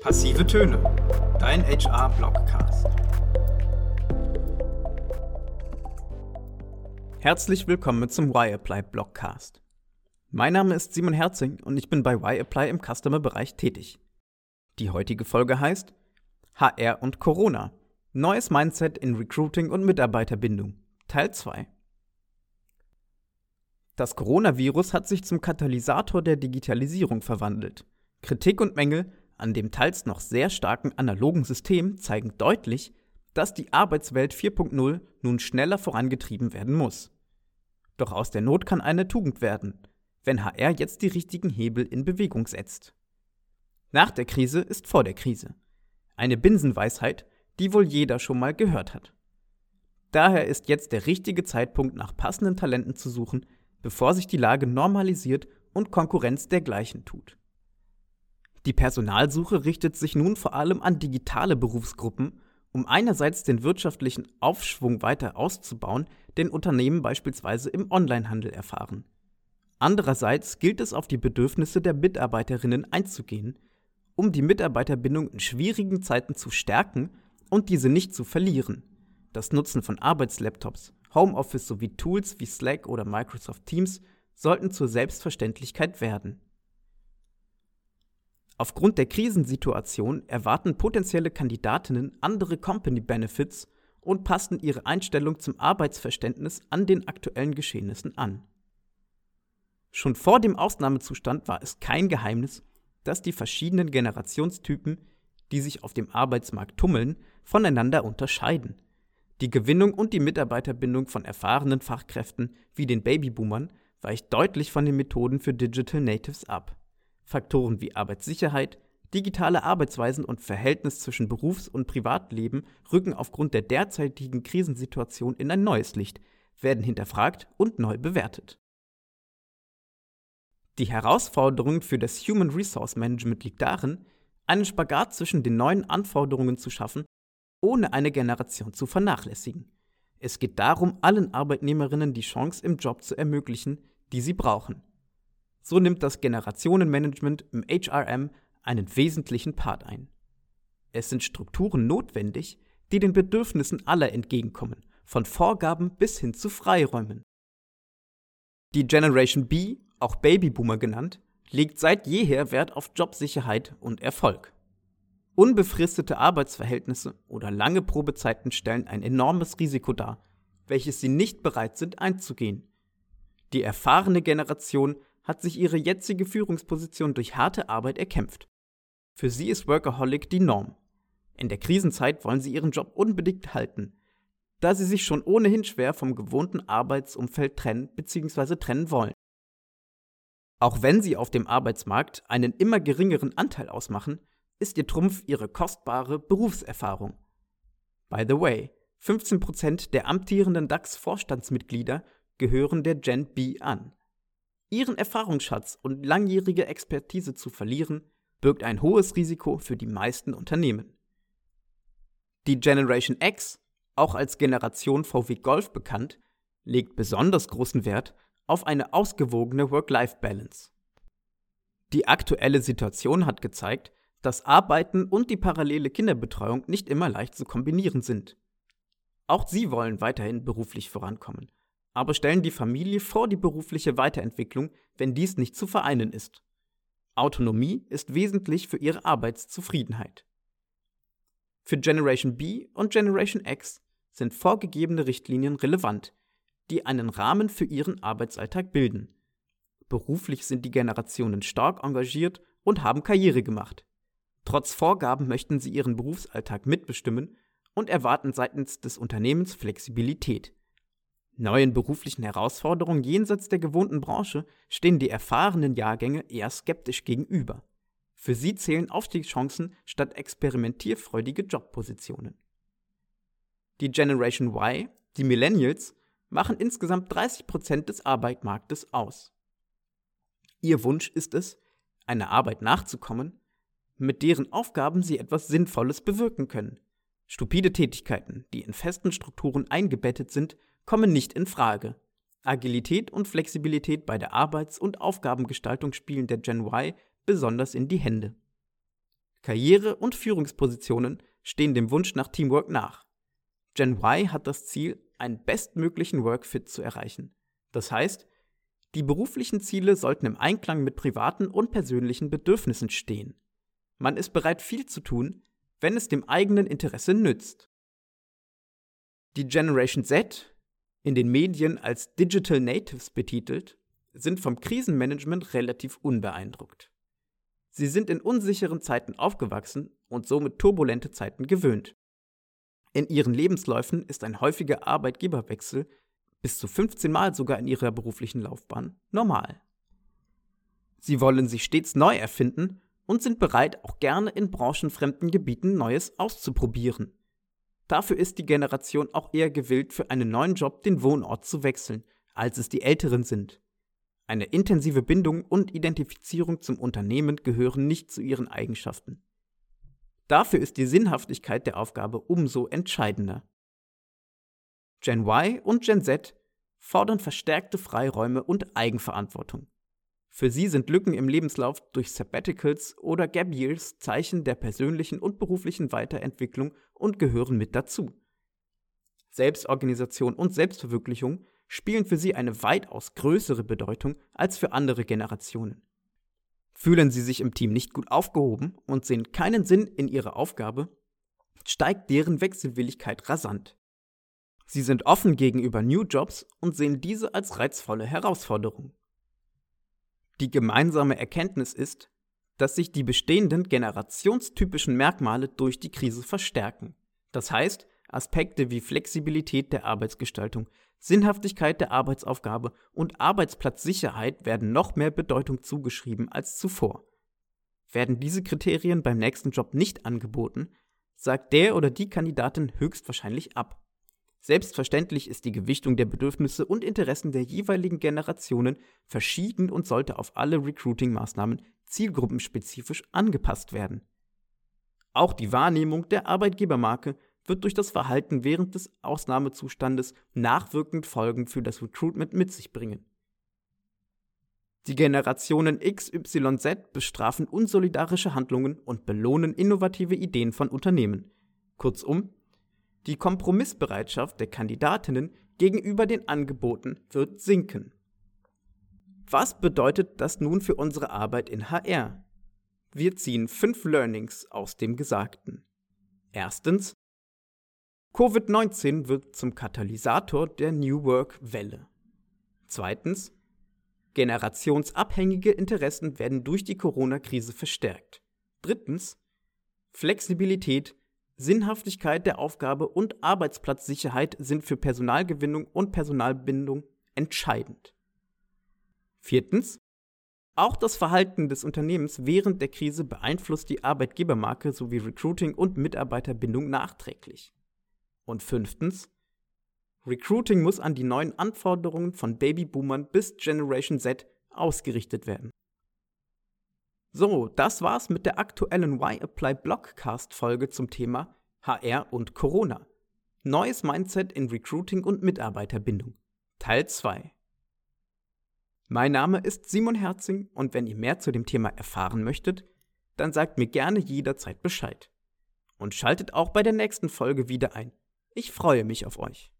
Passive Töne, dein HR-Blogcast. Herzlich willkommen zum Y-Apply Blogcast. Mein Name ist Simon Herzing und ich bin bei Y-Apply im Customer-Bereich tätig. Die heutige Folge heißt HR und Corona. Neues Mindset in Recruiting und Mitarbeiterbindung. Teil 2. Das Coronavirus hat sich zum Katalysator der Digitalisierung verwandelt. Kritik und Mängel an dem teils noch sehr starken analogen System zeigen deutlich, dass die Arbeitswelt 4.0 nun schneller vorangetrieben werden muss. Doch aus der Not kann eine Tugend werden, wenn HR jetzt die richtigen Hebel in Bewegung setzt. Nach der Krise ist vor der Krise. Eine Binsenweisheit, die wohl jeder schon mal gehört hat. Daher ist jetzt der richtige Zeitpunkt, nach passenden Talenten zu suchen, bevor sich die Lage normalisiert und Konkurrenz dergleichen tut. Die Personalsuche richtet sich nun vor allem an digitale Berufsgruppen, um einerseits den wirtschaftlichen Aufschwung weiter auszubauen, den Unternehmen beispielsweise im Onlinehandel erfahren. Andererseits gilt es auf die Bedürfnisse der Mitarbeiterinnen einzugehen, um die Mitarbeiterbindung in schwierigen Zeiten zu stärken und diese nicht zu verlieren. Das Nutzen von Arbeitslaptops, Homeoffice sowie Tools wie Slack oder Microsoft Teams sollten zur Selbstverständlichkeit werden. Aufgrund der Krisensituation erwarten potenzielle Kandidatinnen andere Company Benefits und passen ihre Einstellung zum Arbeitsverständnis an den aktuellen Geschehnissen an. Schon vor dem Ausnahmezustand war es kein Geheimnis, dass die verschiedenen Generationstypen, die sich auf dem Arbeitsmarkt tummeln, voneinander unterscheiden. Die Gewinnung und die Mitarbeiterbindung von erfahrenen Fachkräften wie den Babyboomern weicht deutlich von den Methoden für Digital Natives ab. Faktoren wie Arbeitssicherheit, digitale Arbeitsweisen und Verhältnis zwischen Berufs- und Privatleben rücken aufgrund der derzeitigen Krisensituation in ein neues Licht, werden hinterfragt und neu bewertet. Die Herausforderung für das Human Resource Management liegt darin, einen Spagat zwischen den neuen Anforderungen zu schaffen, ohne eine Generation zu vernachlässigen. Es geht darum, allen Arbeitnehmerinnen die Chance im Job zu ermöglichen, die sie brauchen. So nimmt das Generationenmanagement im HRM einen wesentlichen Part ein. Es sind Strukturen notwendig, die den Bedürfnissen aller entgegenkommen, von Vorgaben bis hin zu Freiräumen. Die Generation B, auch Babyboomer genannt, legt seit jeher Wert auf Jobsicherheit und Erfolg. Unbefristete Arbeitsverhältnisse oder lange Probezeiten stellen ein enormes Risiko dar, welches sie nicht bereit sind einzugehen. Die erfahrene Generation hat sich ihre jetzige Führungsposition durch harte Arbeit erkämpft. Für sie ist Workaholic die Norm. In der Krisenzeit wollen sie ihren Job unbedingt halten, da sie sich schon ohnehin schwer vom gewohnten Arbeitsumfeld trennen bzw. trennen wollen. Auch wenn sie auf dem Arbeitsmarkt einen immer geringeren Anteil ausmachen, ist ihr Trumpf ihre kostbare Berufserfahrung. By the way, 15% der amtierenden DAX-Vorstandsmitglieder gehören der Gen B an. Ihren Erfahrungsschatz und langjährige Expertise zu verlieren, birgt ein hohes Risiko für die meisten Unternehmen. Die Generation X, auch als Generation VW Golf bekannt, legt besonders großen Wert auf eine ausgewogene Work-Life-Balance. Die aktuelle Situation hat gezeigt, dass Arbeiten und die parallele Kinderbetreuung nicht immer leicht zu kombinieren sind. Auch sie wollen weiterhin beruflich vorankommen aber stellen die Familie vor die berufliche Weiterentwicklung, wenn dies nicht zu vereinen ist. Autonomie ist wesentlich für ihre Arbeitszufriedenheit. Für Generation B und Generation X sind vorgegebene Richtlinien relevant, die einen Rahmen für ihren Arbeitsalltag bilden. Beruflich sind die Generationen stark engagiert und haben Karriere gemacht. Trotz Vorgaben möchten sie ihren Berufsalltag mitbestimmen und erwarten seitens des Unternehmens Flexibilität. Neuen beruflichen Herausforderungen jenseits der gewohnten Branche stehen die erfahrenen Jahrgänge eher skeptisch gegenüber. Für sie zählen Aufstiegschancen statt experimentierfreudige Jobpositionen. Die Generation Y, die Millennials, machen insgesamt 30% des Arbeitsmarktes aus. Ihr Wunsch ist es, einer Arbeit nachzukommen, mit deren Aufgaben sie etwas Sinnvolles bewirken können. Stupide Tätigkeiten, die in festen Strukturen eingebettet sind, kommen nicht in Frage. Agilität und Flexibilität bei der Arbeits- und Aufgabengestaltung spielen der Gen Y besonders in die Hände. Karriere und Führungspositionen stehen dem Wunsch nach Teamwork nach. Gen Y hat das Ziel, einen bestmöglichen Workfit zu erreichen. Das heißt, die beruflichen Ziele sollten im Einklang mit privaten und persönlichen Bedürfnissen stehen. Man ist bereit, viel zu tun, wenn es dem eigenen Interesse nützt. Die Generation Z, in den Medien als Digital Natives betitelt, sind vom Krisenmanagement relativ unbeeindruckt. Sie sind in unsicheren Zeiten aufgewachsen und somit turbulente Zeiten gewöhnt. In ihren Lebensläufen ist ein häufiger Arbeitgeberwechsel bis zu 15 Mal sogar in ihrer beruflichen Laufbahn normal. Sie wollen sich stets neu erfinden und sind bereit, auch gerne in branchenfremden Gebieten Neues auszuprobieren. Dafür ist die Generation auch eher gewillt, für einen neuen Job den Wohnort zu wechseln, als es die Älteren sind. Eine intensive Bindung und Identifizierung zum Unternehmen gehören nicht zu ihren Eigenschaften. Dafür ist die Sinnhaftigkeit der Aufgabe umso entscheidender. Gen Y und Gen Z fordern verstärkte Freiräume und Eigenverantwortung. Für sie sind Lücken im Lebenslauf durch Sabbaticals oder Gap Years Zeichen der persönlichen und beruflichen Weiterentwicklung und gehören mit dazu. Selbstorganisation und Selbstverwirklichung spielen für sie eine weitaus größere Bedeutung als für andere Generationen. Fühlen sie sich im Team nicht gut aufgehoben und sehen keinen Sinn in ihrer Aufgabe, steigt deren Wechselwilligkeit rasant. Sie sind offen gegenüber New Jobs und sehen diese als reizvolle Herausforderung. Die gemeinsame Erkenntnis ist, dass sich die bestehenden generationstypischen Merkmale durch die Krise verstärken. Das heißt, Aspekte wie Flexibilität der Arbeitsgestaltung, Sinnhaftigkeit der Arbeitsaufgabe und Arbeitsplatzsicherheit werden noch mehr Bedeutung zugeschrieben als zuvor. Werden diese Kriterien beim nächsten Job nicht angeboten, sagt der oder die Kandidatin höchstwahrscheinlich ab. Selbstverständlich ist die Gewichtung der Bedürfnisse und Interessen der jeweiligen Generationen verschieden und sollte auf alle Recruiting-Maßnahmen zielgruppenspezifisch angepasst werden. Auch die Wahrnehmung der Arbeitgebermarke wird durch das Verhalten während des Ausnahmezustandes nachwirkend Folgen für das Recruitment mit sich bringen. Die Generationen XYZ bestrafen unsolidarische Handlungen und belohnen innovative Ideen von Unternehmen. Kurzum, die Kompromissbereitschaft der Kandidatinnen gegenüber den Angeboten wird sinken. Was bedeutet das nun für unsere Arbeit in HR? Wir ziehen fünf Learnings aus dem Gesagten. Erstens, Covid-19 wird zum Katalysator der New Work-Welle. Zweitens, generationsabhängige Interessen werden durch die Corona-Krise verstärkt. Drittens, Flexibilität, Sinnhaftigkeit der Aufgabe und Arbeitsplatzsicherheit sind für Personalgewinnung und Personalbindung entscheidend. Viertens, auch das Verhalten des Unternehmens während der Krise beeinflusst die Arbeitgebermarke sowie Recruiting und Mitarbeiterbindung nachträglich. Und fünftens, Recruiting muss an die neuen Anforderungen von Babyboomern bis Generation Z ausgerichtet werden. So, das war's mit der aktuellen Why Apply Blogcast Folge zum Thema HR und Corona. Neues Mindset in Recruiting und Mitarbeiterbindung. Teil 2. Mein Name ist Simon Herzing und wenn ihr mehr zu dem Thema erfahren möchtet, dann sagt mir gerne jederzeit Bescheid. Und schaltet auch bei der nächsten Folge wieder ein. Ich freue mich auf euch.